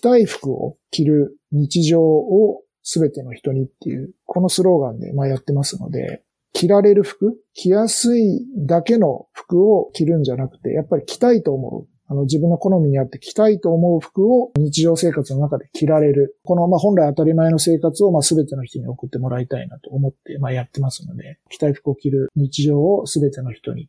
着たい服を着る日常をすべての人にっていう、このスローガンでまあやってますので、着られる服、着やすいだけの服を着るんじゃなくて、やっぱり着たいと思う。あの自分の好みにあって着たいと思う服を日常生活の中で着られる。このまあ本来当たり前の生活をまあ全ての人に送ってもらいたいなと思ってまあやってますので、着たい服を着る日常を全ての人に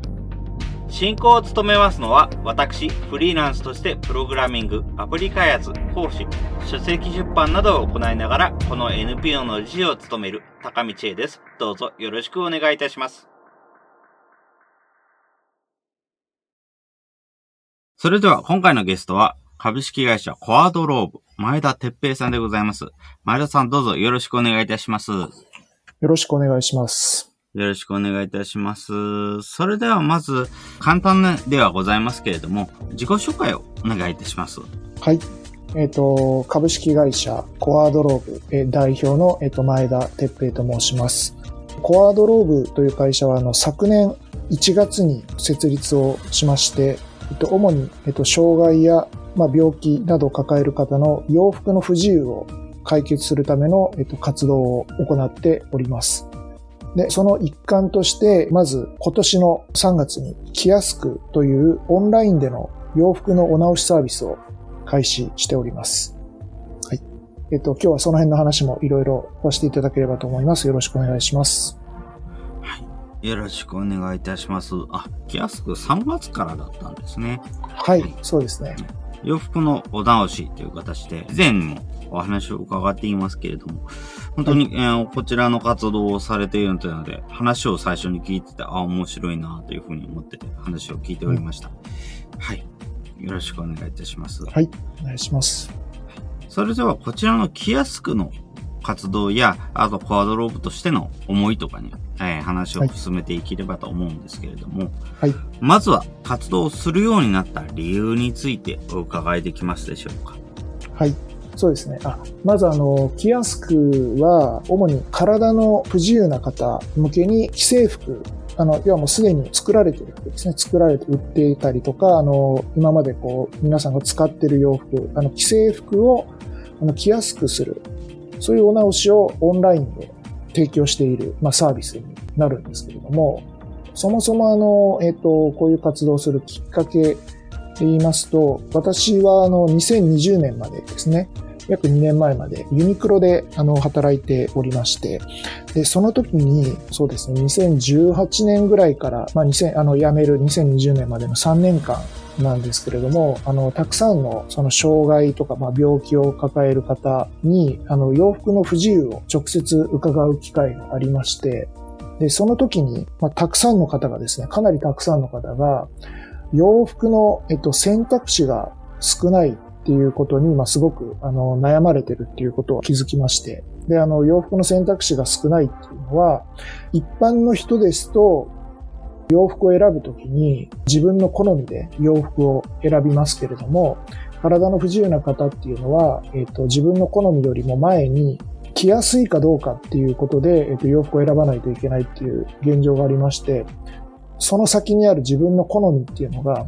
進行を務めますのは、私、フリーランスとしてプログラミング、アプリ開発、講師、書籍出版などを行いながら、この NPO の理事を務める高道恵です。どうぞよろしくお願いいたします。それでは今回のゲストは、株式会社コアドローブ、前田哲平さんでございます。前田さんどうぞよろしくお願いいたします。よろしくお願いします。よろしくお願いいたします。それではまず、簡単ではございますけれども、自己紹介をお願いいたします。はい。えっ、ー、と、株式会社コアドローブ、代表の、えー、と前田哲平と申します。コアドローブという会社はあの昨年1月に設立をしまして、えっ、と、主に、えっ、と、障害や、まあ、病気などを抱える方の洋服の不自由を解決するための、えっと、活動を行っております。で、その一環として、まず今年の3月に着やすくというオンラインでの洋服のお直しサービスを開始しております。はい。えっと、今日はその辺の話もいろいろさせていただければと思います。よろしくお願いします。はい。よろしくお願いいたします。あ、着やすく3月からだったんですね。はい、はい、そうですね。洋服のお直しという形で、以前もお話を伺っていますけれども、本当に、えー、こちらの活動をされているというので、話を最初に聞いてて、あ、面白いなというふうに思ってて、話を聞いておりました。はい。よろしくお願いいたします。はい。お願いします。それでは、こちらのキヤスクの活動や、あとコアドローブとしての思いとかに、えー、話を進めていければと思うんですけれども、はい。まずは、活動するようになった理由についてお伺いできますでしょうか？はい。そうですね。あ、まずあの、キアスクは、主に体の不自由な方向けに既製服、あの、要はもうすでに作られてる服ですね。作られて売っていたりとか、あの、今までこう、皆さんが使ってる洋服、あの、既製服を、あの、着やすくする。そういうお直しをオンラインで提供している、まあ、サービスになるんですけれども、そもそもあの、えっ、ー、と、こういう活動をするきっかけ言いますと、私はあの2020年までですね、約2年前までユニクロであの働いておりまして、で、その時に、そうですね、2018年ぐらいから、まあ、2000、あの、辞める2020年までの3年間なんですけれども、あの、たくさんのその障害とか、まあ、病気を抱える方に、あの、洋服の不自由を直接伺う機会がありまして、で、その時に、まあ、たくさんの方がですね、かなりたくさんの方が、洋服の、えっと、選択肢が少ないっていうことに、まあ、すごく、あの、悩まれてるっていうことを気づきまして。で、あの、洋服の選択肢が少ないっていうのは、一般の人ですと、洋服を選ぶときに自分の好みで洋服を選びますけれども、体の不自由な方っていうのは、えっ、と、自分の好みよりも前に着やすいかどうかっていうことで、えっ、と、洋服を選ばないといけないっていう現状がありまして、その先にある自分の好みっていうのが、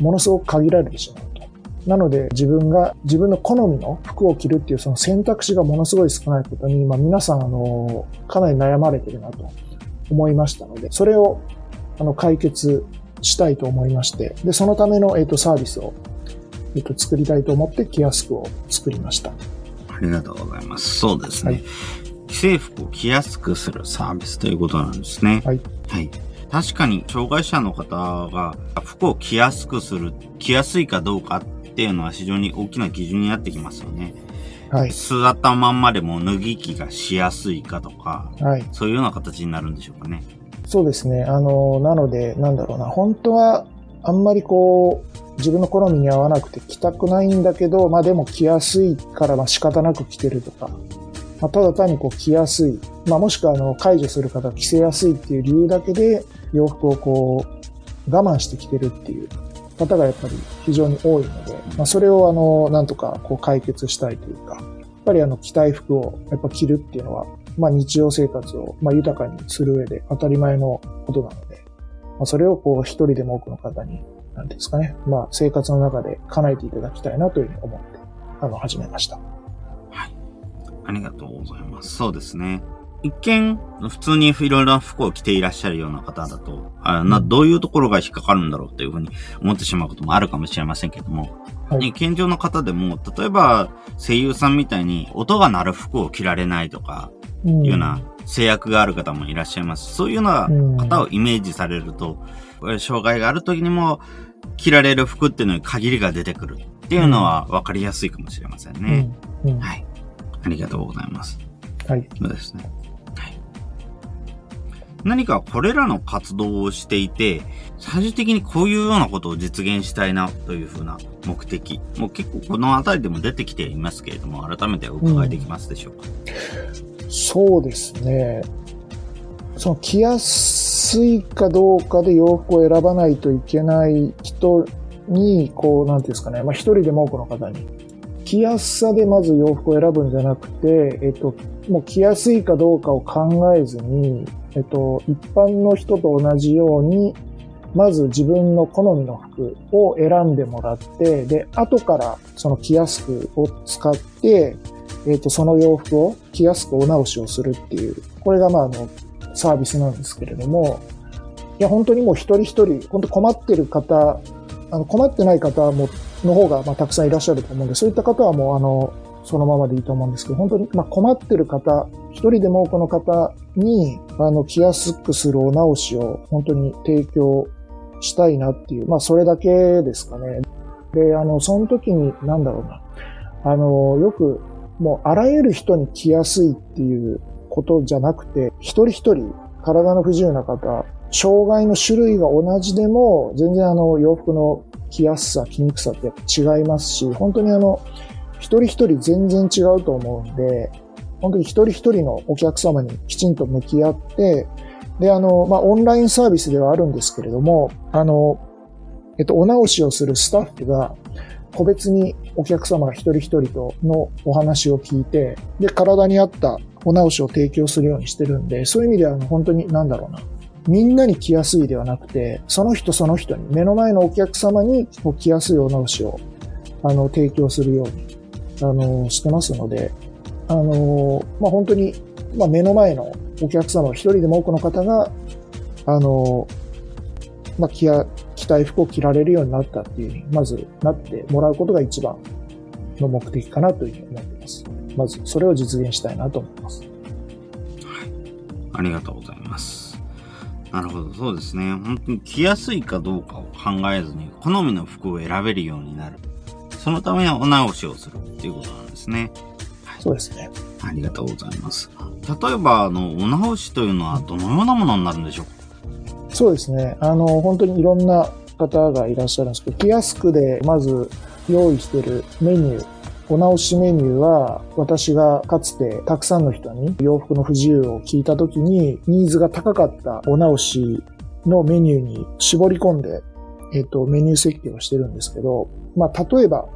ものすごく限られてしまうと。なので、自分が、自分の好みの服を着るっていうその選択肢がものすごい少ないことに、まあ皆さん、あの、かなり悩まれてるなと思いましたので、それを、あの、解決したいと思いまして、で、そのための、えっ、と、サービスを、えっ、と、作りたいと思って、キヤスクを作りました。ありがとうございます。そうですね。はい、既製服を着やすくするサービスということなんですね。はい。はい。確かに障害者の方が服を着やすくする、着やすいかどうかっていうのは非常に大きな基準になってきますよね。はい。座ったまんまでも脱ぎ着がしやすいかとか、はい。そういうような形になるんでしょうかね。そうですね。あの、なので、なんだろうな、本当はあんまりこう、自分の好みに合わなくて着たくないんだけど、まあでも着やすいからまあ仕方なく着てるとか、まあ、ただ単にこう着やすい、まあもしくはあの解除する方が着せやすいっていう理由だけで洋服をこう我慢して着てるっていう方がやっぱり非常に多いので、まあそれをあの、なんとかこう解決したいというか、やっぱりあの着たい服をやっぱ着るっていうのは、まあ日常生活をまあ豊かにする上で当たり前のことなので、まあ、それをこう一人でも多くの方になんですかね、まあ、生活の中で叶えていただきたいなというふうに思って、あの、始めました。はい。ありがとうございます。そうですね。一見、普通にいろいろな服を着ていらっしゃるような方だと、あな、どういうところが引っかかるんだろうというふうに思ってしまうこともあるかもしれませんけども、はい、健常の方でも、例えば声優さんみたいに音が鳴る服を着られないとか、いうような制約がある方もいらっしゃいます。そういうような方をイメージされると、障害がある時にも着られる服っていうのに限りが出てくるっていうのは分かりやすいかもしれませんね。はい。ありがとうございます。はい。そうですね。何かこれらの活動をしていて、最終的にこういうようなことを実現したいなというふうな目的、もう結構この辺りでも出てきていますけれども、改めてお伺いできますでしょうか？うん、そうですね。その着やすいかどうかで洋服を選ばないといけない人に、こう、なんていうんですかね、まあ一人でも多くの方に、着やすさでまず洋服を選ぶんじゃなくて、えっと、もう着やすいかどうかを考えずに、えっと、一般の人と同じように、まず自分の好みの服を選んでもらって、で、後からその着やすくを使って、えっと、その洋服を着やすくお直しをするっていう、これがまあ、あの、サービスなんですけれども、いや、本当にもう一人一人、本当困ってる方、あの困ってない方も、の方がまあたくさんいらっしゃると思うんで、そういった方はもうあの、そのままでいいと思うんですけど、本当にま困ってる方、一人でも多くの方に、あの、着やすくするお直しを本当に提供したいなっていう、まあそれだけですかね。で、あの、その時に、なんだろうな。あの、よく、もうあらゆる人に着やすいっていうことじゃなくて、一人一人体の不自由な方、障害の種類が同じでも、全然あの洋服の着やすさ、着にくさって違いますし、本当にあの、人一人全然違うと思うんで、本当に一人一人のお客様にきちんと向き合って、で、あの、まあ、オンラインサービスではあるんですけれども、あの、えっと、お直しをするスタッフが、個別にお客様が一人一人とのお話を聞いて、で、体に合ったお直しを提供するようにしてるんで、そういう意味では本当になんだろうな。みんなに着やすいではなくて、その人その人に、目の前のお客様に着やすいお直しを、あの、提供するように、あの、してますので、あの、まあ、本当に、まあ、目の前のお客様、一人でも多くの方が、あの、まあ、着や、着たい服を着られるようになったっていうまずなってもらうことが一番の目的かなというふうに思っています。まずそれを実現したいなと思います。はい。ありがとうございます。なるほど、そうですね。本当に着やすいかどうかを考えずに、好みの服を選べるようになる。そのためにお直しをするっていうことなんですね。はい、そうですね。ありがとうございます。例えば、あの、お直しというのはどのようなものになるんでしょう？かそうですね。あの、本当にいろんな方がいらっしゃるんですけど、着やすくで、まず用意しているメニュー、お直しメニューは、私がかつてたくさんの人に洋服の不自由を聞いた時に、ニーズが高かったお直しのメニューに絞り込んで、えっ、と、メニュー設計をしてるんですけど、まあ、例えば、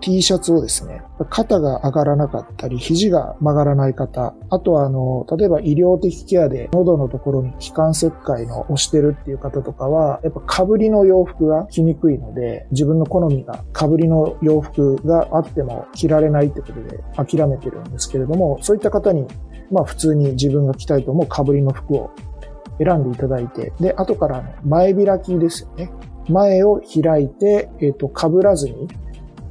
T シャツをですね、肩が上がらなかったり、肘が曲がらない方、あとはあの、例えば医療的ケアで喉のところに気管切開の押してるっていう方とかは、やっぱ被りの洋服が着にくいので、自分の好みが被りの洋服があっても着られないってことで諦めてるんですけれども、そういった方に、まあ普通に自分が着たいと思う被りの服を選んでいただいて、で、後から前開きですよね。前を開いて、えっ、ー、と、被らずに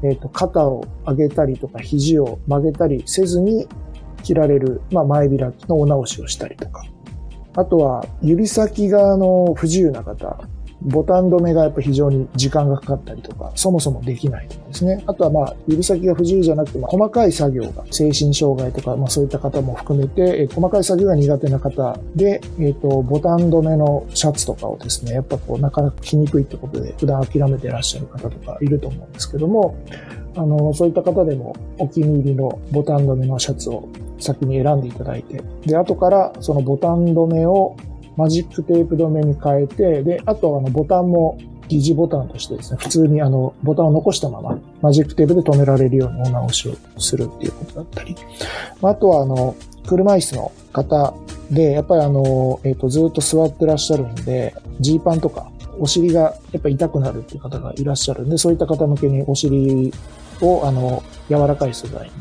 えっ、ー、と、肩を上げたりとか肘を曲げたりせずに切られる、まあ、前開きのお直しをしたりとか。あとは、指先があの不自由な方ボタン止めがやっぱ非常に時間がかかったりとか、そもそもできないとかですね。あとはまあ、指先が不自由じゃなくて、まあ、細かい作業が、精神障害とか、まあそういった方も含めて、え細かい作業が苦手な方で、えっ、ー、と、ボタン止めのシャツとかをですね、やっぱこう、なかなか着にくいってことで、普段諦めてらっしゃる方とかいると思うんですけども、あの、そういった方でもお気に入りのボタン止めのシャツを先に選んでいただいて、で、後からそのボタン止めをマジックテープ止めに変えて、で、あとあのボタンも疑似ボタンとしてですね、普通にあのボタンを残したままマジックテープで止められるようなお直しをするっていうことだったり、あとはあの、車椅子の方で、やっぱりあの、えっ、ー、と、ずっと座ってらっしゃるんで、ジーパンとかお尻がやっぱ痛くなるっていう方がいらっしゃるんで、そういった方向けにお尻をあの、柔らかい素材に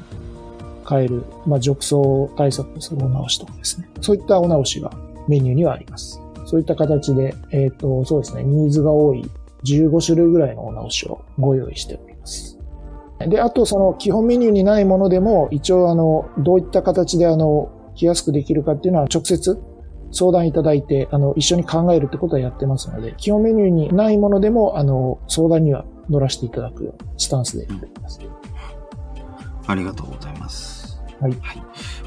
変える、まあ、褥瘡対策をするお直しとかですね。そういったお直しがメニューにはあります。そういった形で、えっ、ー、と、そうですね、ニーズが多い15種類ぐらいのお直しをご用意しております。で、あとその基本メニューにないものでも、一応あの、どういった形であの、着やすくできるかっていうのは直接相談いただいて、あの、一緒に考えるってことはやってますので、基本メニューにないものでも、あの、相談には乗らせていただくようなスタンスでやっております。ありがとうございます。はい。はい。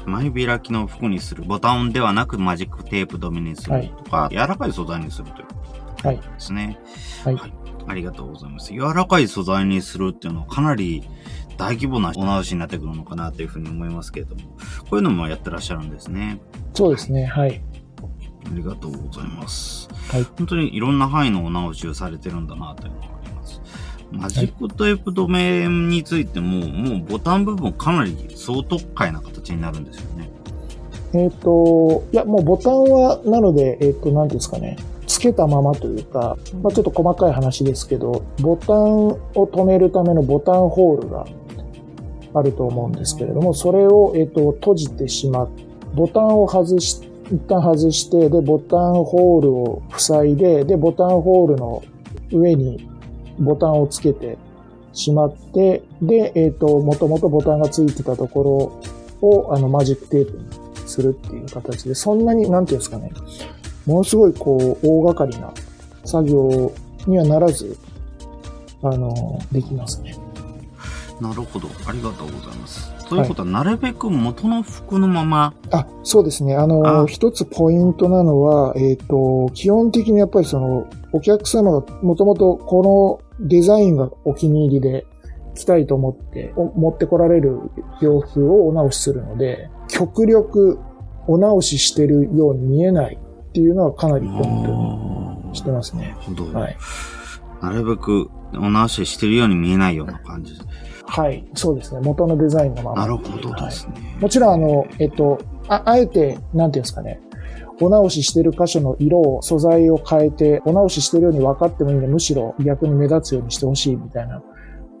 前開きの服にする。ボタンではなくマジックテープ止めにするとか、はい、柔らかい素材にするということですね。はい。はい。ありがとうございます。柔らかい素材にするっていうのはかなり大規模なお直しになってくるのかなというふうに思いますけれども、こういうのもやってらっしゃるんですね。そうですね。はい。ありがとうございます。はい。本当にいろんな範囲のお直しをされてるんだなというのがあります。マジックテープ止めについても、もうボタン部分かなり総特快な形になるんですよね。えっ、ー、と、いや、もうボタンは、なので、えっ、ー、と、なんですかね、つけたままというか、まあ、ちょっと細かい話ですけど、ボタンを止めるためのボタンホールがあると思うんですけれども、それを、えっ、ー、と、閉じてしまっボタンを外し、一旦外して、で、ボタンホールを塞いで、で、ボタンホールの上にボタンをつけてしまって、で、えっ、ー、と、もともとボタンがついてたところを、あの、マジックテープにするっていう形で、そんなに、なんていうんですかね、ものすごい、こう、大掛かりな作業にはならず、あの、できますね。なるほど。ありがとうございます。ということは、なるべく元の服のまま。あ、そうですね。あの、一つポイントなのは、えっ、ー、と、基本的にやっぱりその、お客様がもともとこのデザインがお気に入りで着たいと思って、持ってこられる洋服をお直しするので、極力お直ししてるように見えないっていうのはかなりポイントにしてますね。はい。なるべくお直ししてるように見えないような感じはい、そうですね。元のデザインのまま。なるほどですね。はい、もちろん、あの、えっと、あ、あえて、なんていうんですかね。お直ししてる箇所の色を、素材を変えて、お直ししてるように分かってもいいんで、むしろ逆に目立つようにしてほしいみたいな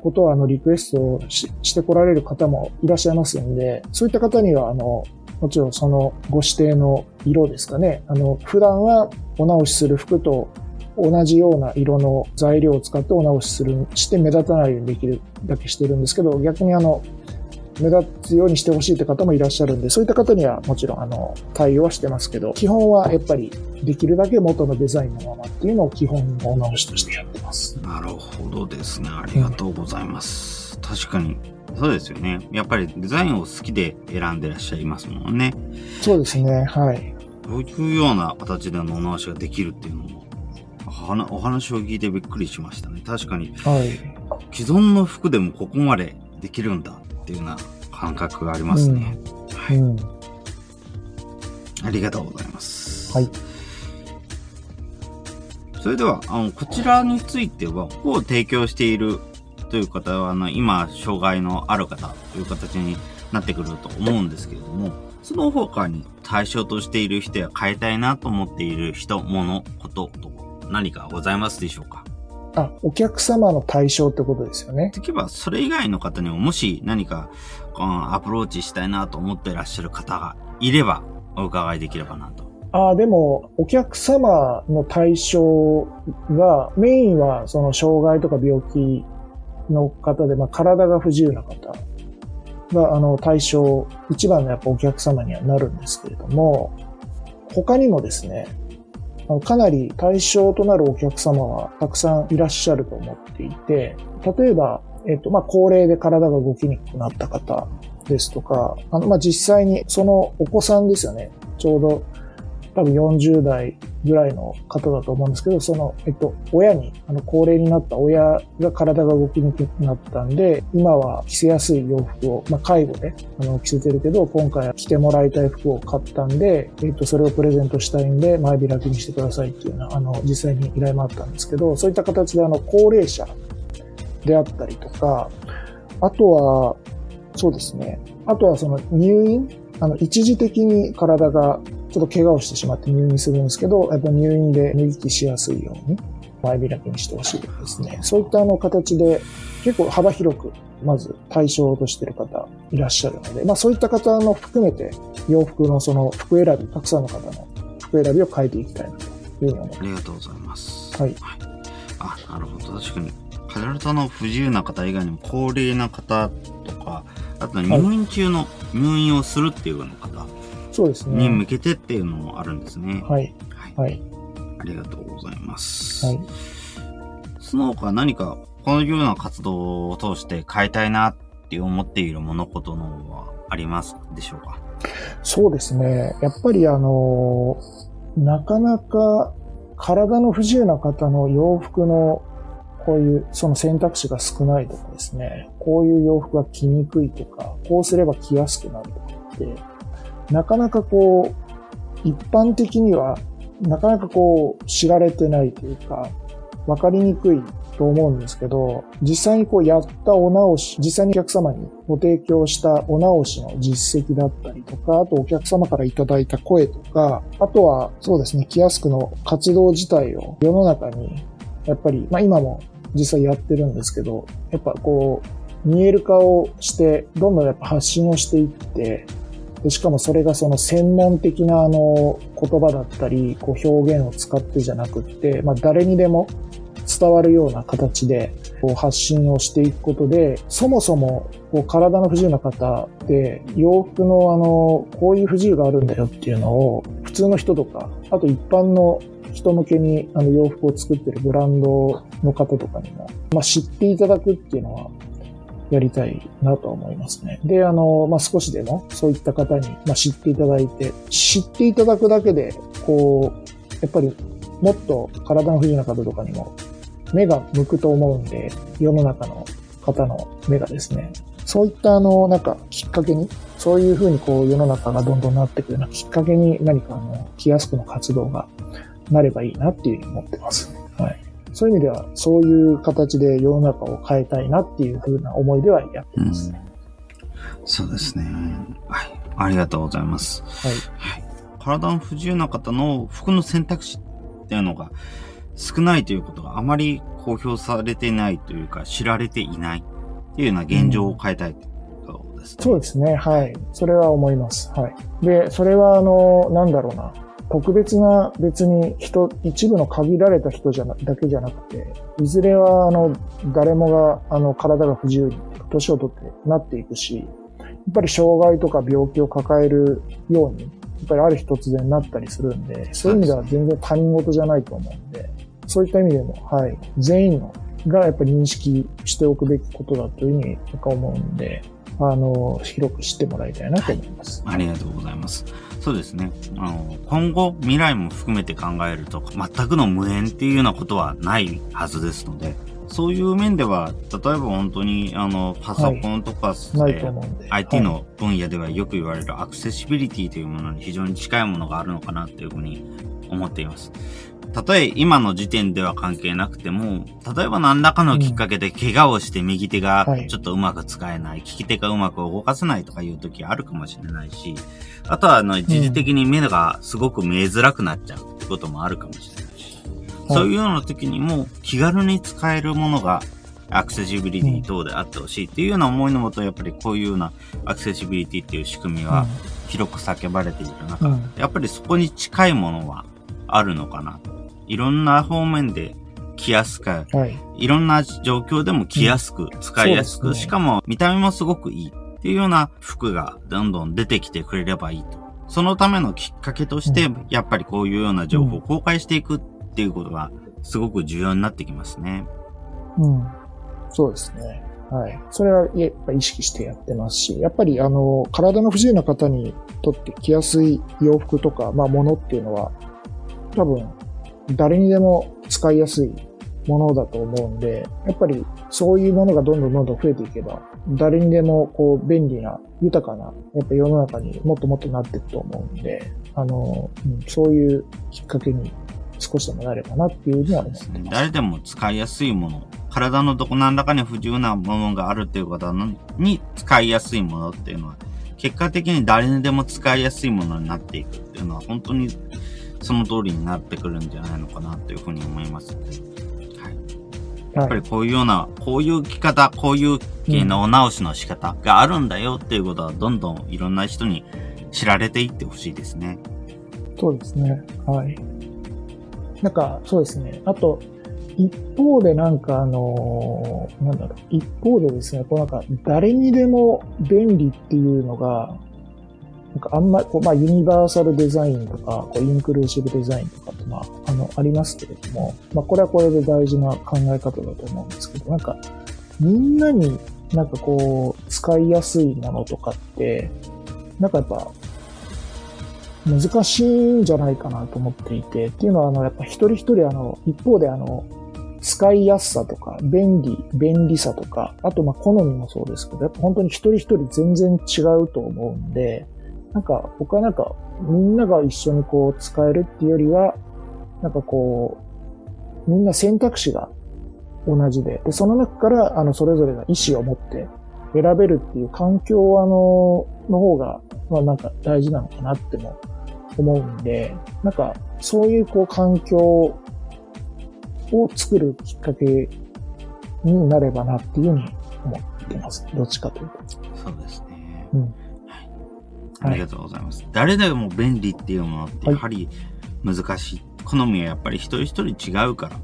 ことを、あの、リクエストをししてこられる方もいらっしゃいますんで、そういった方には、あの、もちろんそのご指定の色ですかね。あの、普段はお直しする服と同じような色の材料を使ってお直しする、して目立たないようにできるだけしてるんですけど、逆にあの、目立つようにしてほしいって方もいらっしゃるんで、そういった方にはもちろんあの、対応はしてますけど、基本はやっぱりできるだけ元のデザインのままっていうのを基本のお直しとしてやってます。なるほどですね。ありがとうございます。うん、確かに。そうですよね。やっぱりデザインを好きで選んでらっしゃいますもんね。そうですね。はい。こういうような形でのお直しができるっていうのもお話を聞いてびっくりしましたね。確かに、はい、既存の服でもここまでできるんだっていうような感覚がありますね。うん、はい、うん、ありがとうございます。はい。それでは、あの、こちらについては、服を提供しているという方は、あの、今、障害のある方という形になってくると思うんですけれども、その他に対象としている人や変えたいなと思っている人、物、ことと何かございますでしょうか？あ、お客様の対象ってことですよね。できれば、それ以外の方にももし何か、うん、アプローチしたいなと思っていらっしゃる方がいれば、お伺いできればなと。ああ、でも、お客様の対象が、メインはその障害とか病気の方で、まあ、体が不自由な方が、あの、対象、一番のやっぱお客様にはなるんですけれども、他にもですね、かなり対象となるお客様はたくさんいらっしゃると思っていて、例えば、えっと、まあ、高齢で体が動きにくくなった方ですとか、あの、まあ、実際にそのお子さんですよね。ちょうど多分40代ぐらいの方だと思うんですけど、その、えっと、親に、あの、高齢になった親が体が動きにくくなったんで、今は着せやすい洋服を、まあ、介護で、あの、着せてるけど、今回は着てもらいたい服を買ったんで、えっと、それをプレゼントしたいんで、前開きにしてくださいっていうような、あの、実際に依頼もあったんですけど、そういった形で、あの、高齢者であったりとか、あとは、そうですね。あとはその入院あの、一時的に体がちょっと怪我をしてしまって入院するんですけど、やっぱ入院で脱ぎ着しやすいように前開きにしてほしいですね。そういったあの形で結構幅広くまず対象としている方いらっしゃるので、まあそういった方の含めて洋服のその服選び、たくさんの方の服選びを変えていきたいなというふうに思います。ありがとうございます。はい。あ、なるほど。確かに、体の不自由な方以外にも、高齢な方とか、あと入院中の入院をするっていうような方そうですね。に向けてっていうのもあるんですね。はい。はい。はい。ありがとうございます。はい。その他何か、このような活動を通して変えたいなって思っている物事のはありますでしょうか？そうですね。やっぱりあの、なかなか体の不自由な方の洋服のこういうその選択肢が少ないとかですね、こういう洋服が着にくいとか、こうすれば着やすくなるとかって、なかなかこう、一般的にはなかなかこう知られてないというか、わかりにくいと思うんですけど、実際にこうやったお直し、実際にお客様にご提供したお直しの実績だったりとか、あとお客様からいただいた声とか、あとはそうですね、キヤスクの活動自体を世の中に、やっぱり、まあ今も実際やってるんですけど、やっぱこう、見える化をして、どんどんやっぱ発信をしていって、でしかもそれがその専門的なあの言葉だったり、こう表現を使ってじゃなくって、まあ誰にでも伝わるような形でこう発信をしていくことで、そもそもこう体の不自由な方って洋服のあの、こういう不自由があるんだよっていうのを普通の人とか、あと一般の人向けにあの洋服を作ってるブランドの方とかにも、まあ、知っていただくっていうのはやりたいなと思いますね。で、あの、まあ、少しでもそういった方に、まあ、知っていただいて、知っていただくだけで、こう、やっぱりもっと体の不自由な方とかにも目が向くと思うんで、世の中の方の目がですね、そういったあの、なんかきっかけに、そういうふうにこう世の中がどんどんなっていくようなきっかけに何かあの、キヤスクの活動がなればいいなっていうふうに思ってます。はい。そういう意味では、そういう形で世の中を変えたいなっていうふうな思いではやってますね。そうですね。はい。ありがとうございます。はい。はい。体の不自由な方の服の選択肢っていうのが少ないということがあまり公表されていないというか知られていないっていうような現状を変えたいということですね。そうですね。はい。それは思います。はい。で、それはあの、なんだろうな。特別な別に人、一部の限られた人じゃな、だけじゃなくて、いずれはあの、誰もがあの、体が不自由に、年を取ってなっていくし、やっぱり障害とか病気を抱えるように、やっぱりある日突然なったりするんで、そういう意味では全然他人事じゃないと思うんで、そういった意味でも、はい、全員のがやっぱり認識しておくべきことだというふうに僕は思うんで、あの、広く知ってもらいたいなと思います。ありがとうございます。そうですね。あの、今後、未来も含めて考えると、全くの無縁っていうようなことはないはずですので、そういう面では、例えば本当に、あの、パソコンとか、ないと思うんで。IT の分野ではよく言われるアクセシビリティというものに非常に近いものがあるのかなというふうに思っています。たとえ今の時点では関係なくても、例えば何らかのきっかけで怪我をして右手がはい。ちょっとうまく使えない、利き手がうまく動かせないとかいう時あるかもしれないし、あとはあの一時的に目がすごく見えづらくなっちゃうってこともあるかもしれないし、はい。そういうような時にも気軽に使えるものがアクセシビリティ等であってほしいっていうような思いのもと、やっぱりこういうようなアクセシビリティっていう仕組みは広く叫ばれている中、やっぱりそこに近いものはあるのかな。いろんな方面で着やすく、はい。いろんな状況でも着やすく、使いやすく、ねしかも見た目もすごくいいっていうような服がどんどん出てきてくれればいいとそのためのきっかけとして、やっぱりこういうような情報を公開していくっていうことが、すごく重要になってきますね。うん。そうですね。はい。それはやっぱ意識してやってますし、やっぱりあの、体の不自由な方にとって着やすい洋服とか、まあ物っていうのは、多分、誰にでも使いやすいものだと思うんで、やっぱりそういうものがどんどんどんどん増えていけば、誰にでもこう便利な、豊かな、やっぱ世の中にもっともっとなっていくと思うんで、あの、うん、そういうきっかけに少しでもなればなっていうふうには思ってます。誰でも使いやすいもの、体のどこ何らかに不自由なものがあるっていう方に使いやすいものっていうのは、結果的に誰にでも使いやすいものになっていくっていうのは、本当にその通りになってくるんじゃないのかなというふうに思います。はい。やっぱりこういうような、こういう着方、こういう系のお直しの仕方があるんだよっていうことは、どんどんいろんな人に知られていってほしいですね。そうですね。はい。なんか、そうですね。あと、一方でなんかあのー、なんだろう、一方でですね、こうなんか誰にでも便利っていうのが、なんかあんま、こう、まあ、ユニバーサルデザインとか、こう、インクルーシブデザインとかって、まあ、あの、ありますけれども、まあ、これはこれで大事な考え方だと思うんですけど、なんか、みんなになんかこう、使いやすいものとかって、なんかやっぱ、難しいんじゃないかなと思っていて、っていうのは、あの、やっぱ一人一人、あの、一方であの、使いやすさとか、便利、便利さとか、あと、まあ、好みもそうですけど、やっぱ本当に一人一人全然違うと思うんで、なんか、僕はなんか、みんなが一緒にこう使えるっていうよりは、なんかこう、みんな選択肢が同じで、で、その中から、あの、それぞれが意思を持って選べるっていう環境は、あの、の方が、まあなんか大事なのかなっても思うんで、なんか、そういうこう環境を作るきっかけになればなっていうふうに思ってます。どっちかというと。そうですね。うん。ありがとうございます。はい、誰でも便利っていうものってやはり難しい。はい、好みはやっぱり一人一人違うから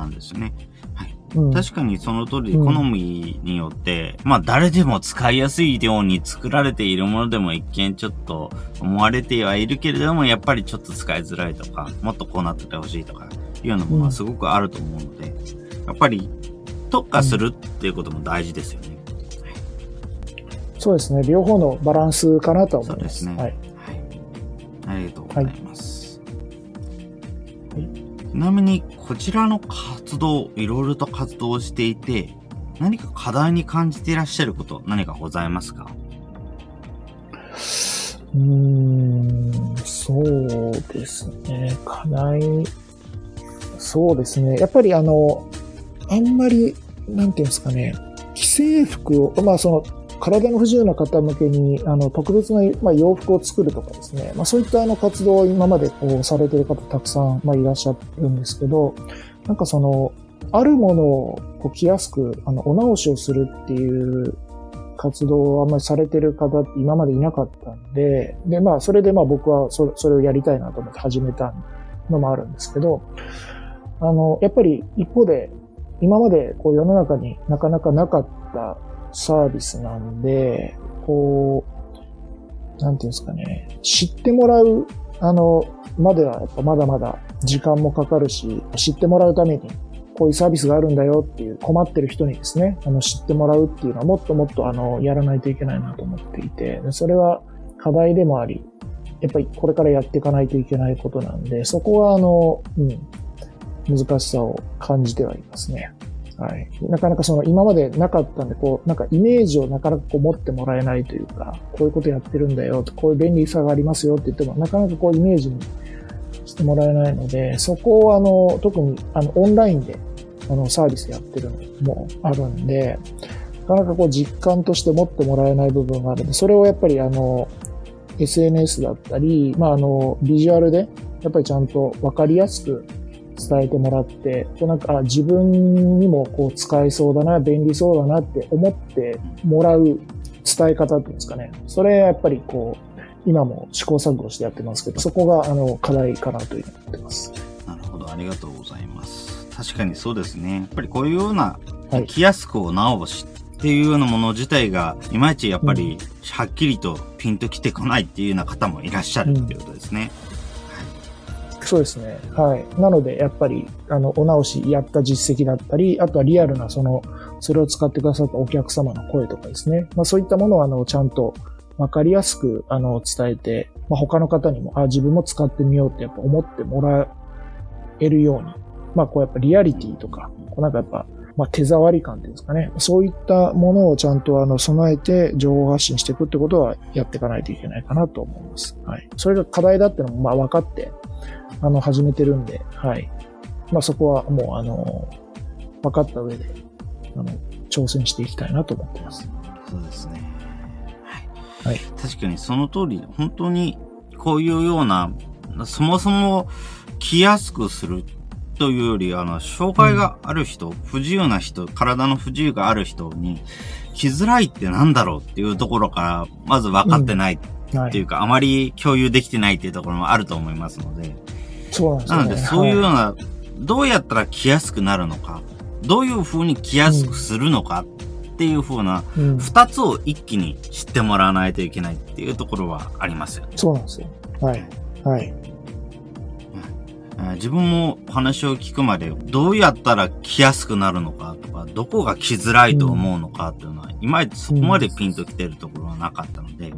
なんですね。はい。うん、確かにその通り、好みによって、うん、まあ誰でも使いやすいように作られているものでも一見ちょっと思われてはいるけれども、やっぱりちょっと使いづらいとか、もっとこうなっててほしいとか、いうようなものはすごくあると思うので、やっぱり特化するっていうことも大事ですよね。そうですね。両方のバランスかなと思います。そうですね。はい。はい。ありがとうございます。はい、ちなみに、こちらの活動、いろいろと活動していて、何か課題に感じていらっしゃること、何かございますか？うーん、そうですね。課題、そうですね。やっぱりあの、あんまり、なんていうんですかね、既製服を、まあその、体の不自由な方向けにあの特別な、まあ、洋服を作るとかですね、まあ、そういったあの活動を今までこうされてる方たくさん、まあ、いらっしゃるんですけど、なんかその、あるものをこう着やすく、あの、お直しをするっていう活動をあんまりされてる方って今までいなかったんで、で、まあ、それでまあ僕はそそれをやりたいなと思って始めたのもあるんですけど、あの、やっぱり一方で、今までこう世の中になかなかなかったサービスなんで、こう、なんていうんですかね、知ってもらう、あの、まではやっぱまだまだ時間もかかるし、知ってもらうために、こういうサービスがあるんだよっていう困ってる人にですね、あの、知ってもらうっていうのはもっともっとあの、やらないといけないなと思っていて、それは課題でもあり、やっぱりこれからやっていかないといけないことなんで、そこはあの、うん、難しさを感じてはいますね。はい。なかなかその今までなかったんで、こう、なんかイメージをなかなかこう持ってもらえないというか、こういうことやってるんだよ、こういう便利さがありますよって言っても、なかなかこうイメージにしてもらえないので、そこをあの、特にあの、オンラインであの、サービスやってるのもあるんで、なかなかこう実感として持ってもらえない部分があるんで、それをやっぱりあの、SNS だったり、まああの、ビジュアルで、やっぱりちゃんとわかりやすく伝えてもらって、なんか、自分にもこう使えそうだな、便利そうだなって思ってもらう伝え方っていうんですかね。それやっぱりこう、今も試行錯誤してやってますけど、そこがあの課題かなというふうに思ってます。なるほど、ありがとうございます。確かにそうですね。やっぱりこういうような、着やすくお直しっていうようなもの自体が、いまいちやっぱり、はっきりとピンときてこないっていうような方もいらっしゃるっていうことですね。うん、そうですね。はい。なので、やっぱり、あの、お直しやった実績だったり、あとはリアルな、その、それを使ってくださったお客様の声とかですね。まあそういったものを、あの、ちゃんと、わかりやすく、あの、伝えて、まあ、他の方にも、あ、自分も使ってみようってやっぱ思ってもらえるように、まあ、こうやっぱリアリティとか、こうなんかやっぱ、まあ、手触り感っていうんですかね。そういったものをちゃんとあの、備えて情報発信していくってことはやっていかないといけないかなと思います。はい。それが課題だってのも、まあ、分かって、あの、始めてるんで、はい。まあ、そこはもう、あの、分かった上で、あの、挑戦していきたいなと思ってます。そうですね。はい。確かにその通り、本当にこういうような、そもそも来やすくするというより、あの、障害がある人、うん、不自由な人、体の不自由がある人に、来づらいってなんだろうっていうところから、まず分かってないっていうか、うんはい、あまり共有できてないっていうところもあると思いますので。そうなんですね。なので、そういうような、はい、どうやったら来やすくなるのか、どういう風に来やすくするのかっていう風な、二つを一気に知ってもらわないといけないっていうところはありますよね。そうなんですよ。はい。はい。自分も話を聞くまで、どうやったら来やすくなるのかとか、どこが来づらいと思うのかっていうのは、いまいちそこまでピンと来てるところはなかったので、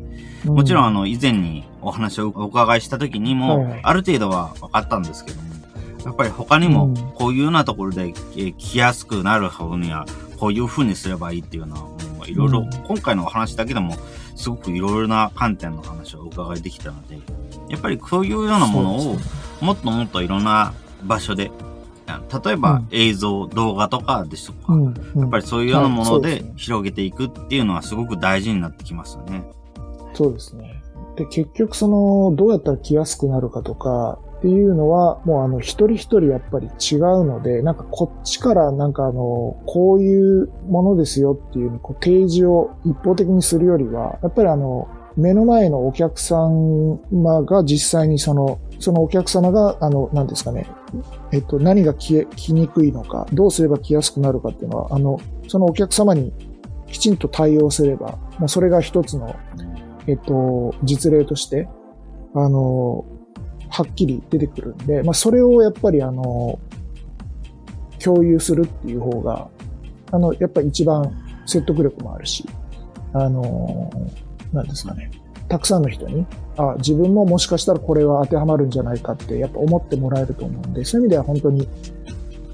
もちろんあの、以前にお話をお伺いした時にも、ある程度は分かったんですけども、やっぱり他にも、こういうようなところで来やすくなる方には、こういう風にすればいいっていうのは、もういろいろ、今回のお話だけでも、すごくいろいろな観点の話をお伺いできたので、やっぱりそういうようなものを、もっともっといろんな場所で、例えば映像、うん、動画とかですとか、うん。うん、やっぱりそういうようなもので広げていくっていうのはすごく大事になってきますよね。そうですね。で、結局その、どうやったら来やすくなるかとか、っていうのは、もうあの、一人一人やっぱり違うので、なんかこっちからなんかあの、こういうものですよっていうこう提示を一方的にするよりは、やっぱりあの、目の前のお客様が実際にその、そのお客様が、あの、何ですかね、えっと、何が来来にくいのか、どうすれば来やすくなるかっていうのは、あの、そのお客様にきちんと対応すれば、まあ、それが一つの、えっと、実例として、あの、はっきり出てくるんで、まあ、それをやっぱりあの、共有するっていう方が、あの、やっぱ一番説得力もあるし、あの、なんですかね。たくさんの人に、あ、自分ももしかしたらこれは当てはまるんじゃないかって、やっぱ思ってもらえると思うんで、そういう意味では本当に、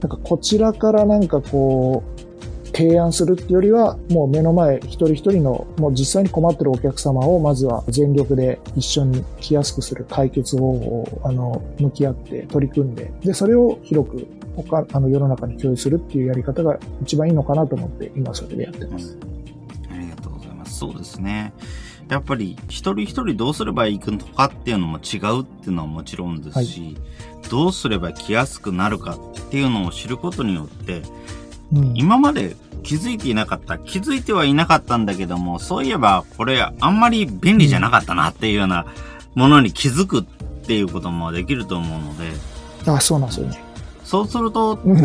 なんかこちらからなんかこう、提案するっていうよりは、もう目の前一人一人の、もう実際に困ってるお客様をまずは全力で一緒に来やすくする解決方法を、あの、向き合って取り組んで、で、それを広く他、あの、世の中に共有するっていうやり方が一番いいのかなと思って、今それでやってます。ありがとうございます。そうですね。やっぱり一人一人どうすればいいのかっていうのも違うっていうのはもちろんですし、はい、どうすれば来やすくなるかっていうのを知ることによって、うん、今まで気づいていなかった。気づいてはいなかったんだけども、そういえばこれあんまり便利じゃなかったなっていうようなものに気づくっていうこともできると思うので。あ、そうなんですよね。そうすると、本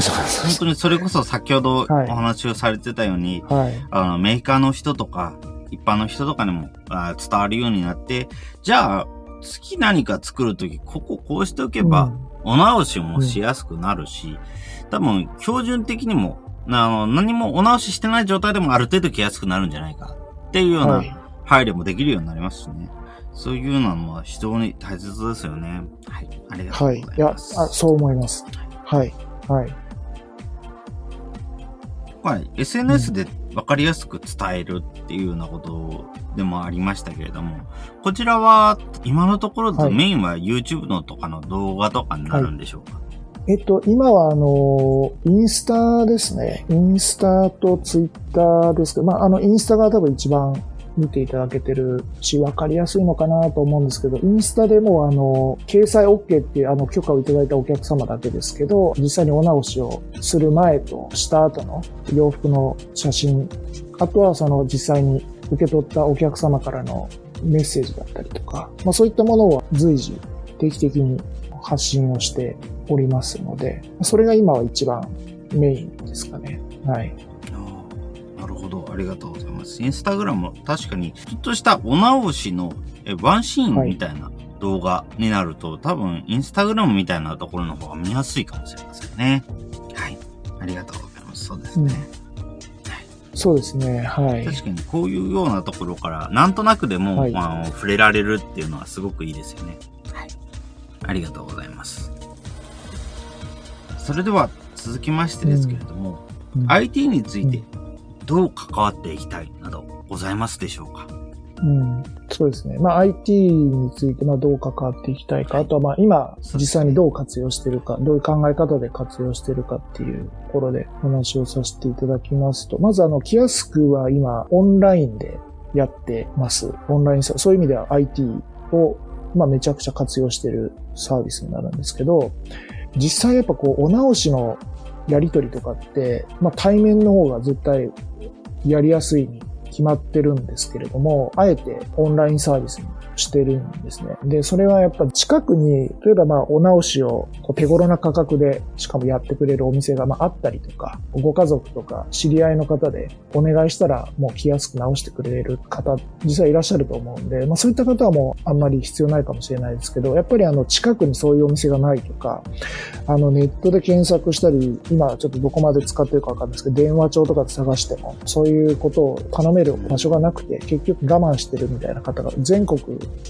当にそれこそ先ほどお話をされてたように、はい、あのメーカーの人とか、一般の人とかにもあ伝わるようになって、じゃあ、次何か作るとき、こここうしておけば、お直しもしやすくなるし、多分、標準的にもあの、何もお直ししてない状態でもある程度来やすくなるんじゃないかっていうような配慮もできるようになりますしね。そういうのは非常に大切ですよね。はい。ありがとうございます。はい。いや、あそう思います。はい。はい。はい。SNS で分かりやすく伝えるっていうようなことでもありましたけれども、こちらは今のところメインは YouTube のとかの動画とかになるんでしょうか、はいえっと、今は、あの、インスタですね。インスタとツイッターですけど、まあ、あの、インスタが多分一番見ていただけてるし、わかりやすいのかなと思うんですけど、インスタでも、あの、掲載 OK っていう、あの、許可をいただいたお客様だけですけど、実際にお直しをする前とした後の洋服の写真、あとはその実際に受け取ったお客様からのメッセージだったりとか、まあそういったものを随時定期的に発信をしておりますので、それが今は一番メインですかね。はい。ど。ありがとうございます。インスタグラム、確かに、ちょっとしたお直しのえワンシーンみたいな動画になると、多分、インスタグラムみたいなところの方が見やすいかもしれませんね。はい。ありがとうございます。そうですね。そうですね。はい。確かに、こういうようなところから、なんとなくでも、はいまあ、触れられるっていうのはすごくいいですよね。はい。ありがとうございます。それでは、続きましてですけれども、うん IT についてどう関わっていきたいなどございますでしょうか？うん、そうですね。まあ IT についてまあどう関わっていきたいか、あとはまあ今実際にどう活用してるか、どういう考え方で活用してるかっていうところでお話をさせていただきますと、まずあの、キヤスクは今オンラインでやってます。オンラインサそういう意味では IT をまあめちゃくちゃ活用してるサービスになるんですけど、実際やっぱこう、お直しのやりとりとかって、まあ対面の方が絶対やりやすいに決まってるんですけれども、あえてオンラインサービスにしてるんですね。で、それはやっぱ近くに、例えばまあお直しをこう手頃な価格でしかもやってくれるお店がまああったりとか、ご家族とか知り合いの方でお願いしたらもう来やすく直してくれる方、実際いらっしゃると思うんで、まあそういった方はもうあんまり必要ないかもしれないですけど、やっぱりあの近くにそういうお店がないとか、あのネットで検索したり、今ちょっとどこまで使ってるかわかんないですけど、電話帳とかで探しても、そういうことを頼める場所がなくて、結局我慢してるみたいな方が全国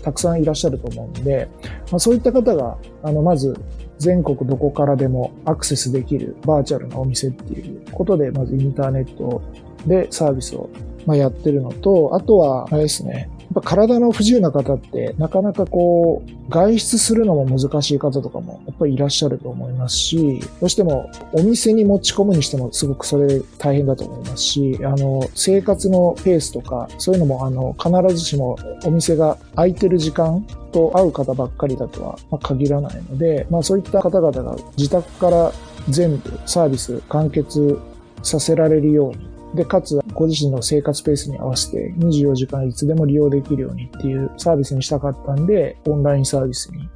たくさんいらっしゃると思うんで、まあ、そういった方が、あの、まず全国どこからでもアクセスできるバーチャルなお店っていうことで、まずインターネットでサービスをまやってるのと、あとは、あれですね、ぱ体の不自由な方って、なかなかこう、外出するのも難しい方とかも、やっぱりいらっしゃると思いますし、どうしてもお店に持ち込むにしてもすごくそれ大変だと思いますし、あの、生活のペースとか、そういうのも、あの、必ずしもお店が空いてる時間と会う方ばっかりだとは、限らないので、まあそういった方々が自宅から全部サービス完結させられるように、で、かつ、ご自身の生活ペースに合わせて24時間いつでも利用できるようにっていうサービスにしたかったんで、オンラインサービスに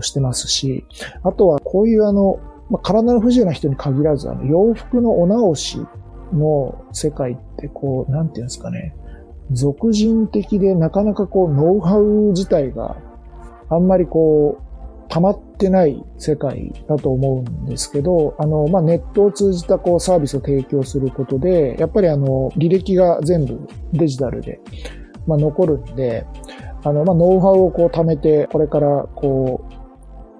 してますし、あとはこういうあの、まあ、体の不自由な人に限らず、あの、洋服のお直しの世界ってこう、なんていうんですかね、俗人的でなかなかこう、ノウハウ自体があんまりこう、溜まってない世界だと思うんですけど、あの、まあ、ネットを通じたこうサービスを提供することで、やっぱりあの、履歴が全部デジタルで、まあ、残るんで、あの、まあ、ノウハウをこう貯めて、これからこ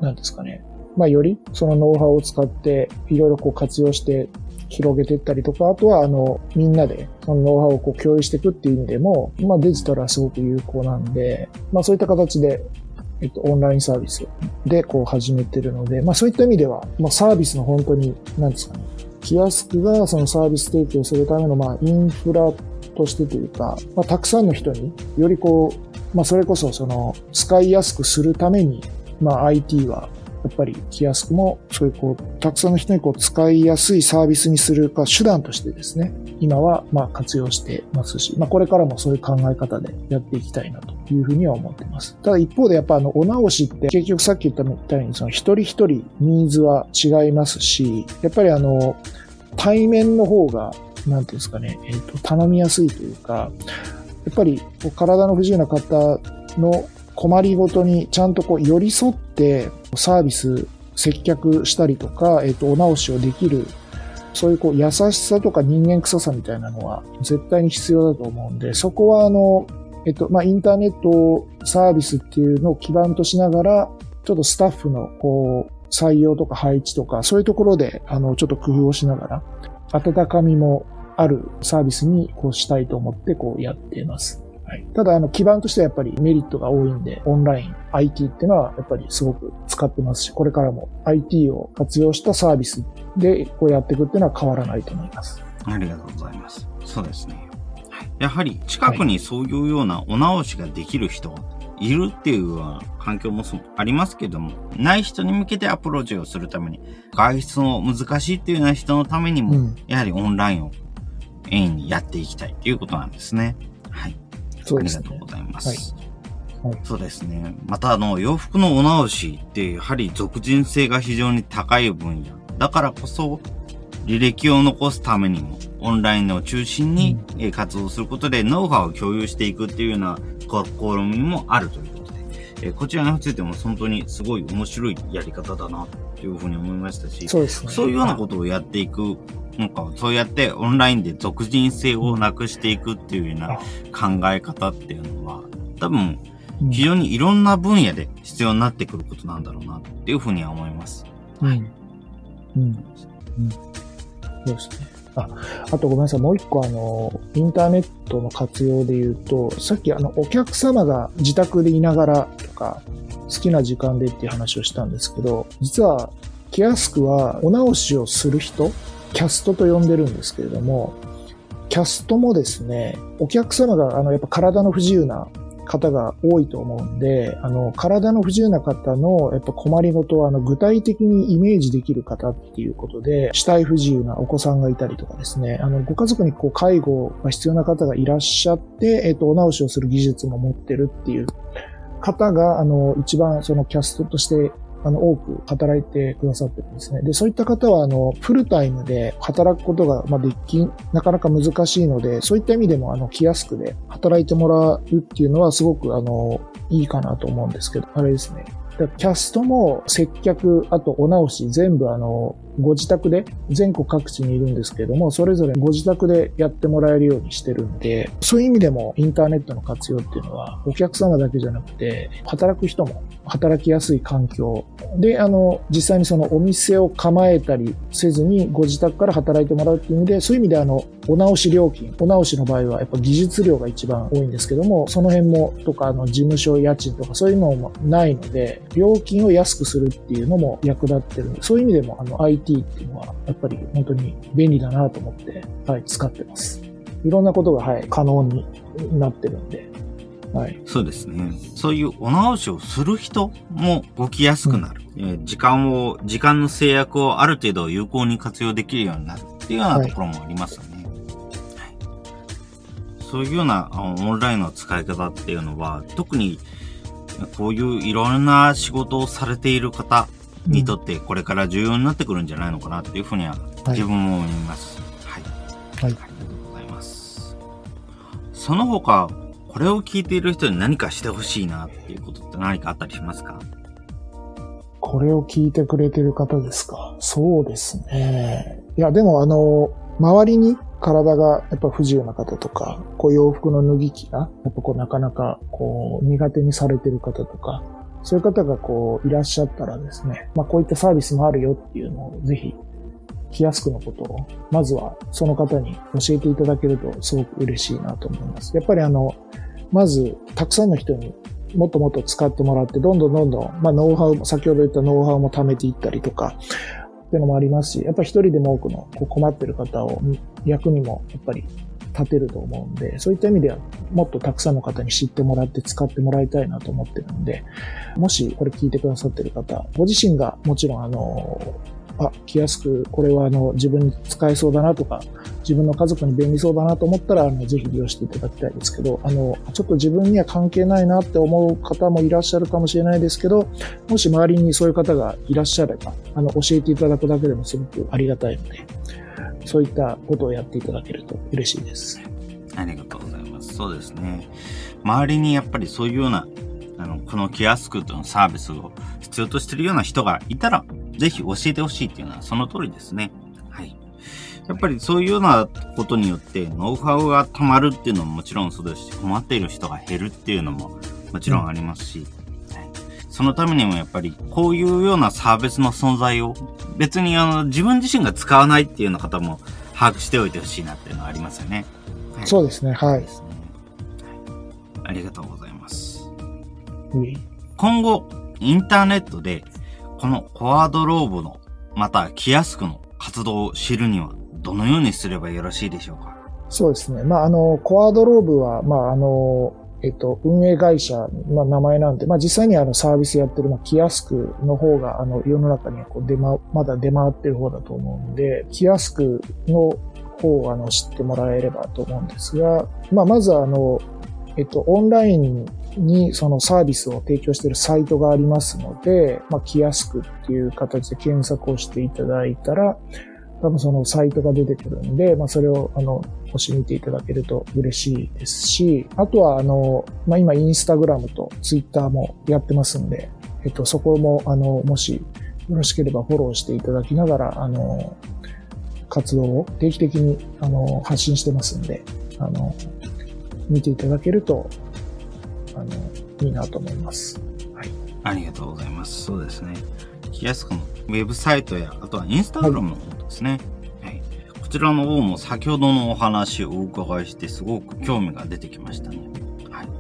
う、なんですかね、まあ、よりそのノウハウを使って、いろいろこう活用して広げていったりとか、あとはあの、みんなでそのノウハウをこう共有していくっていう意味でも、まあ、デジタルはすごく有効なんで、まあ、そういった形で、えっと、オンラインサービスでこう始めてるので、まあそういった意味では、まあサービスの本当に、なんですかね、キヤスクがそのサービス提供するためのまあインフラとしてというか、まあたくさんの人によりこう、まあそれこそその使いやすくするために、まあ IT はやっぱりキヤスクもそういうこう、たくさんの人にこう使いやすいサービスにするか手段としてですね、今はまあ活用してますし、まあこれからもそういう考え方でやっていきたいなと。いうふうには思ってます。ただ一方でやっぱあの、お直しって結局さっき言ったみたいにその一人一人ニーズは違いますし、やっぱりあの、対面の方が、なんていうんですかね、えっ、と、頼みやすいというか、やっぱり体の不自由な方の困りごとにちゃんとこう寄り添ってサービス接客したりとか、えっ、と、お直しをできる、そういうこう優しさとか人間臭さみたいなのは絶対に必要だと思うんで、そこはあの、えっと、まあ、インターネットサービスっていうのを基盤としながら、ちょっとスタッフのこう、採用とか配置とか、そういうところで、あの、ちょっと工夫をしながら、温かみもあるサービスにこうしたいと思ってこうやっています。はい、ただ、あの、基盤としてはやっぱりメリットが多いんで、オンライン、IT っていうのはやっぱりすごく使ってますし、これからも IT を活用したサービスでこうやっていくっていうのは変わらないと思います。ありがとうございます。そうですね。やはり近くにそういうようなお直しができる人、いるっていう環境もありますけども、ない人に向けてアプローチをするために、外出の難しいっていうような人のためにも、うんやはりオンラインをメインにやっていきたいということなんですね。はい。そうですねありがとうございます。はいはいそうですね。またあの、洋服のお直しって、やはり俗人性が非常に高い分野。だからこそ、履歴を残すためにも、オンラインを中心に活動することで、ノウハウを共有していくっていうような試みもあるということで、えこちらについても本当にすごい面白いやり方だな、というふうに思いましたし、そうね。いうようなことをやっていく、なんか、そうやってオンラインで俗人性をなくしていくっていうような考え方っていうのは、多分、非常にいろんな分野で必要になってくることなんだろうな、っていうふうには思います。はい。うん。うん。そうですね。あ、あとごめんなさい。もう一個あの、インターネットの活用で言うと、さっきあの、お客様が自宅でいながらとか、好きな時間でっていう話をしたんですけど、実は、キヤスクはお直しをする人、キャストと呼んでるんですけれども、キャストもですね、お客様があの、やっぱ体の不自由な方が多いと思うんで、あの、体の不自由な方の、やっぱ困りごとは、あの、具体的にイメージできる方っていうことで、死体不自由なお子さんがいたりとかですね、あの、ご家族にこう、介護が必要な方がいらっしゃって、えっと、お直しをする技術も持ってるっていう方が、あの、一番そのキャストとしてあの、多く働いてくださってるんですね。で、そういった方は、あの、フルタイムで働くことが、まあ、できん、なかなか難しいので、そういった意味でも、あの、来やすくで働いてもらうっていうのは、すごく、あの、いいかなと思うんですけど、あれですね。キャストも接客、あとお直し、全部あの、ご自宅で全国各地にいるんですけれども、それぞれご自宅でやってもらえるようにしてるんで、そういう意味でもインターネットの活用っていうのは、お客様だけじゃなくて、働く人も働きやすい環境で、あの、実際にそのお店を構えたりせずにご自宅から働いてもらうっていう意味で、そういう意味であの、お直し料金、お直しの場合はやっぱ技術料が一番多いんですけども、その辺も、とか、あの、事務所家賃とかそういうのもないので、料金を安くするっていうのも役立ってるんで、そういう意味でもあの、IT っていうのは、やっぱり本当に便利だなと思って、はい、使ってます。いろんなことが、はい、可能になってるんで、はい。そうですね。そういうお直しをする人も動きやすくなる。うん、え時間を、時間の制約をある程度有効に活用できるようになるっていうようなところもありますよね。はい、そういうようなオンラインの使い方っていうのは、特にこういういろんな仕事をされている方にとってこれから重要になってくるんじゃないのかなっていうふうには自分も思います。はい。はい。ありがとうございます。その他、これを聞いている人に何かしてほしいなっていうことって何かあったりしますか？これを聞いてくれてる方ですか？そうですね。いや、でもあの、周りに体がやっぱ不自由な方とか、こう洋服の脱ぎ着が、やっぱこうなかなかこう苦手にされてる方とか、そういう方がこういらっしゃったらですね、まあこういったサービスもあるよっていうのをぜひ、キヤスクのことを、まずはその方に教えていただけるとすごく嬉しいなと思います。やっぱりあの、まず、たくさんの人にもっともっと使ってもらって、どんどんどんどん、まあ、ノウハウ、先ほど言ったノウハウも貯めていったりとか、っていうのもありますし、やっぱり一人でも多くの困ってる方を役にもやっぱり立てると思うんで、そういった意味ではもっとたくさんの方に知ってもらって使ってもらいたいなと思ってるんで、もしこれ聞いてくださってる方、ご自身がもちろんあの、あ、来やすく、これはあの、自分に使えそうだなとか、自分の家族に便利そうだなと思ったら、あの、ぜひ利用していただきたいですけど、あの、ちょっと自分には関係ないなって思う方もいらっしゃるかもしれないですけど、もし周りにそういう方がいらっしゃれば、あの、教えていただくだけでもすごくありがたいので、そういったことをやっていただけると嬉しいです。ありがとうございます。そうですね。周りにやっぱりそういうような、あの、このキアスクとのサービスを必要としているような人がいたら、ぜひ教えてほしいっていうのはその通りですね。はい。やっぱりそういうようなことによってノウハウが溜まるっていうのももちろんそうですし、困っている人が減るっていうのももちろんありますし、うん、そのためにもやっぱりこういうようなサービスの存在を別にあの自分自身が使わないっていうような方も把握しておいてほしいなっていうのはありますよね。はい、そうですね、はい。ですねはい、ありがとうございます。今後、インターネットでこのコワードローブの、またキヤスクの活動を知るには、どのようにすればよろしいでしょうか？そうですね。まあ、あの、コワードローブは、まあ、あの、えっと、運営会社の名前なんで、まあ、実際にあのサービスやってる、まあ、キヤスクの方が、あの、世の中にはこう出ま、まだ出回ってる方だと思うんで、キヤスクの方をあの知ってもらえればと思うんですが、まあ、まずあの、えっと、オンラインにそのサービスを提供しているサイトがありますので、まあ、来やすくっていう形で検索をしていただいたら、多分そのサイトが出てくるんで、まあ、それを、あの、もし見ていただけると嬉しいですし、あとは、あの、まあ、今、インスタグラムとツイッターもやってますんで、えっと、そこも、あの、もし、よろしければフォローしていただきながら、あの、活動を定期的に、あの、発信してますんで、あの、見ていただけると、あの、いいなと思います。はい。ありがとうございます。そうですね。キヤスクのウェブサイトや、あとはインスタグラムの方ですね。はい、はい。こちらの方も先ほどのお話をお伺いしてすごく興味が出てきましたね。はい。や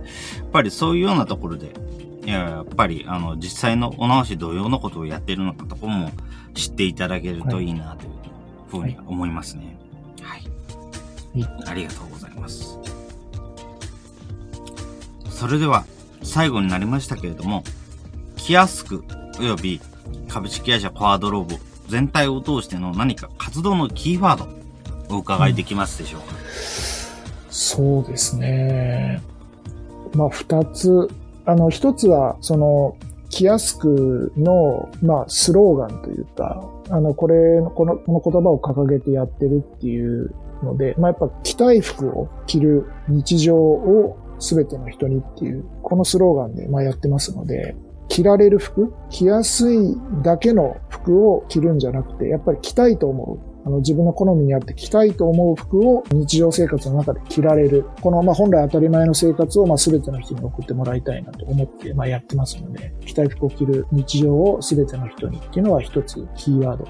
っぱりそういうようなところで、いや、やっぱり、あの、実際のお直し同様のことをやっているのかとかも知っていただけるといいなというふうに思いますね。はい。はい、ありがとうございます。それでは、最後になりましたけれども、キヤスク及び株式会社コアドローブ全体を通しての何か活動のキーワードお伺いできますでしょうか、うん、そうですね。まあ、二つ。あの、一つは、その、キヤスクの、まあ、スローガンというか、あの、これ、この、この言葉を掲げてやってるっていうので、まあ、やっぱ着たい服を着る日常を全ての人にっていう、このスローガンで、まあ、やってますので、着られる服、着やすいだけの服を着るんじゃなくて、やっぱり着たいと思う。あの自分の好みにあって着たいと思う服を日常生活の中で着られる。このまあ本来当たり前の生活をまあ全ての人に送ってもらいたいなと思ってまあやってますので、着たい服を着る日常を全ての人にっていうのは一つキーワード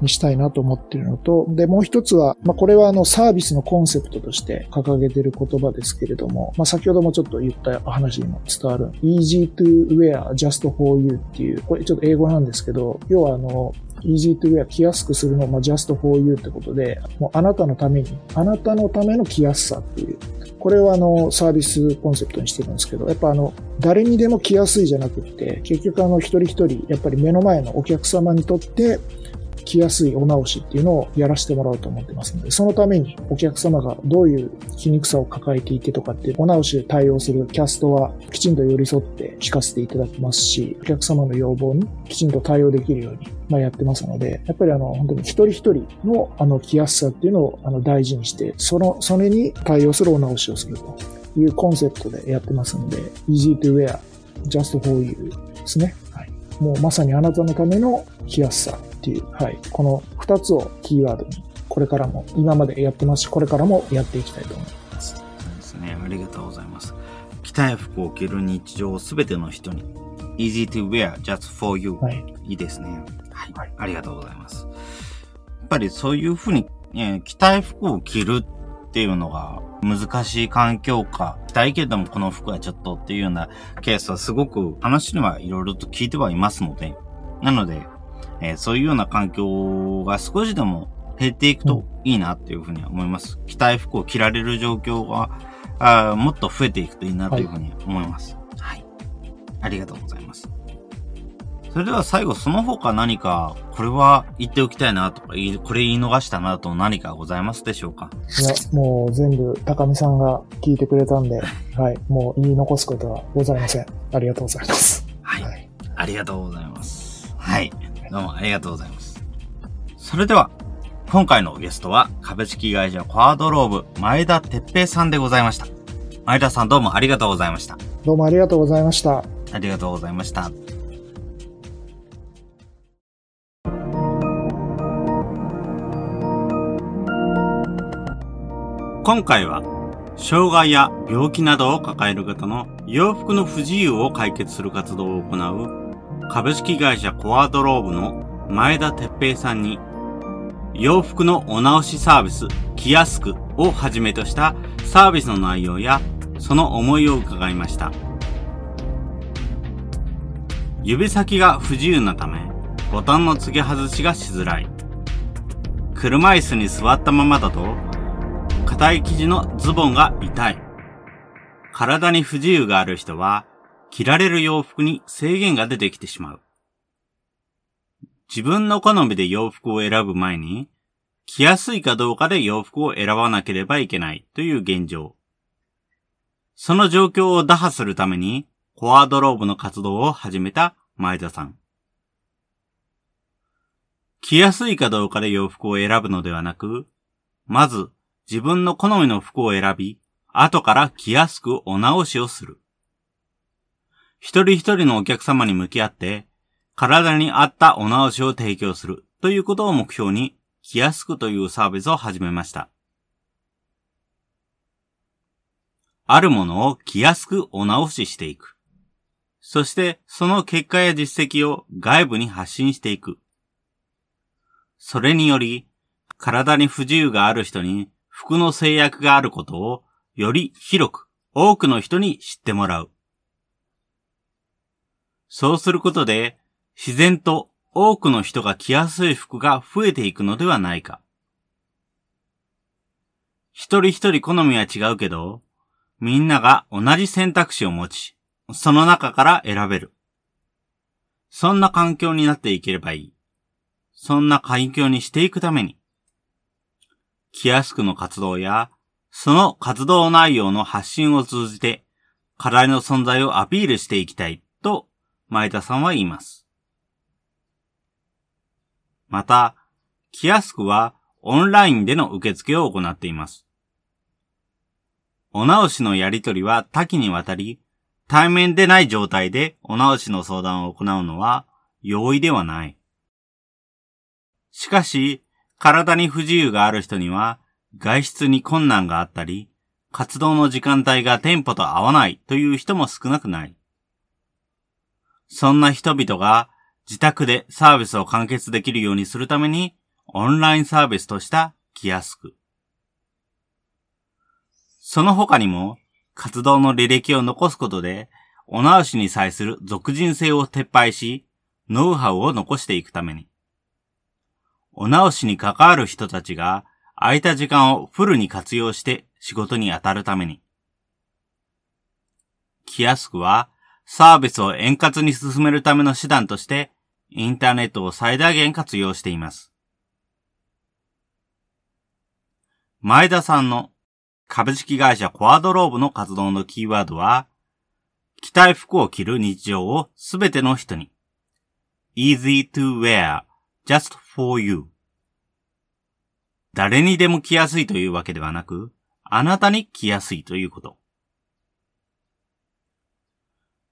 にしたいなと思ってるのと、で、もう一つは、まあ、これはあのサービスのコンセプトとして掲げてる言葉ですけれども、まあ、先ほどもちょっと言った話にも伝わる easy to wear just for you っていう、これちょっと英語なんですけど、要はあの、easy to wear 着やすくするのを、まあ、just for you ってことで、もうあなたのために、あなたのための着やすさっていう、これはあの、サービスコンセプトにしてるんですけど、やっぱあの、誰にでも着やすいじゃなくって、結局あの、一人一人、やっぱり目の前のお客様にとって、着やすいお直しっていうのをやらせてもらおうと思ってますので、そのためにお客様がどういう着にくさを抱えていてとかっていうお直しで対応するキャストはきちんと寄り添って聞かせていただきますし、お客様の要望にきちんと対応できるように、まあ、やってますので、やっぱりあの、本当に一人一人のあの着やすさっていうのをあの大事にして、その、それに対応するお直しをするというコンセプトでやってますので、easy to wear, just for you ですね。はい。もうまさにあなたのための着やすさっていう、はい、この2つをキーワードに、これからも、今までやってますし、これからもやっていきたいと思います。そうですね。ありがとうございます。着たい服を着る日常をすべての人に、easy to wear just for you、はい。いいですね。はい。はい、ありがとうございます。やっぱりそういうふうに、え着たい服を着るっていうのが難しい環境下、着たいけどもこの服はちょっとっていうようなケースはすごく話にはいろいろと聞いてはいますので、なので、えー、そういうような環境が少しでも減っていくといいなっていうふうに思います。着たい服を着られる状況が、あもっと増えていくといいなというふうに思います、はい。はい。ありがとうございます。それでは最後その他何か、これは言っておきたいなとか、これ言い逃したなと何かございますでしょうか？いや、もう全部高見さんが聞いてくれたんで、はい、もう言い残すことはございません。ありがとうございます。はい。はい、ありがとうございます。はい。どうもありがとうございます。それでは、今回のゲストは株式会社コアドローブ前田哲平さんでございました。前田さんどうもありがとうございました。どうもありがとうございました。ありがとうございました。今回は、障害や病気などを抱える方の洋服の不自由を解決する活動を行う株式会社コアドローブの前田哲平さんに、洋服のお直しサービス、キヤスクをはじめとしたサービスの内容や、その思いを伺いました。指先が不自由なため、ボタンの付け外しがしづらい。車椅子に座ったままだと、硬い生地のズボンが痛い。体に不自由がある人は、着られる洋服に制限が出てきてしまう。自分の好みで洋服を選ぶ前に、着やすいかどうかで洋服を選ばなければいけないという現状。その状況を打破するために、コアドローブの活動を始めた前田さん。着やすいかどうかで洋服を選ぶのではなく、まず自分の好みの服を選び、後から着やすくお直しをする。一人一人のお客様に向き合って、体に合ったお直しを提供するということを目標に、着やすくというサービスを始めました。あるものを着やすくお直ししていく。そしてその結果や実績を外部に発信していく。それにより、体に不自由がある人に服の制約があることをより広く多くの人に知ってもらう。そうすることで自然と多くの人が着やすい服が増えていくのではないか。一人一人好みは違うけど、みんなが同じ選択肢を持ち、その中から選べる。そんな環境になっていければいい。そんな環境にしていくために、キヤスクの活動や、その活動内容の発信を通じて、課題の存在をアピールしていきたい、前田さんは言います。また、キヤスクはオンラインでの受付を行っています。お直しのやりとりは多岐にわたり、対面でない状態でお直しの相談を行うのは容易ではない。しかし、体に不自由がある人には、外出に困難があったり、活動の時間帯が店舗と合わないという人も少なくない。そんな人々が自宅でサービスを完結できるようにするために、オンラインサービスとしたキヤスク。その他にも、活動の履歴を残すことで、お直しに際する俗人性を撤廃し、ノウハウを残していくために。お直しに関わる人たちが空いた時間をフルに活用して仕事に当たるために。キヤスクはサービスを円滑に進めるための手段としてインターネットを最大限活用しています。前田さんの株式会社コアドローブの活動のキーワードは、着たい服を着る日常をすべての人に。easy to wear, just for you. 誰にでも着やすいというわけではなく、あなたに着やすいということ。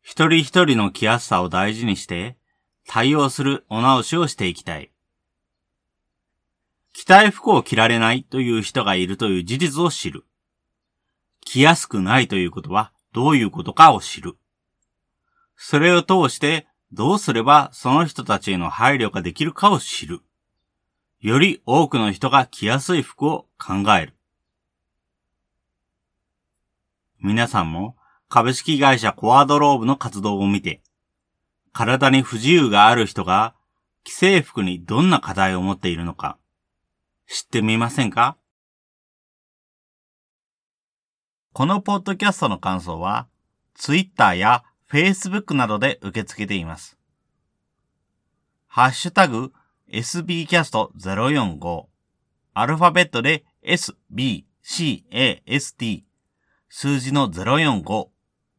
一人一人の着やすさを大事にして、対応するお直しをしていきたい。着たい服を着られないという人がいるという事実を知る。着やすくないということはどういうことかを知る。それを通してどうすればその人たちへの配慮ができるかを知る。より多くの人が着やすい服を考える。皆さんも株式会社コアドローブの活動を見て、体に不自由がある人が既製服にどんな課題を持っているのか知ってみませんか？このポッドキャストの感想は、Twitter や Facebook などで受け付けています。ハッシュタグ sbcast045 アルファベットで sbcast 数字の045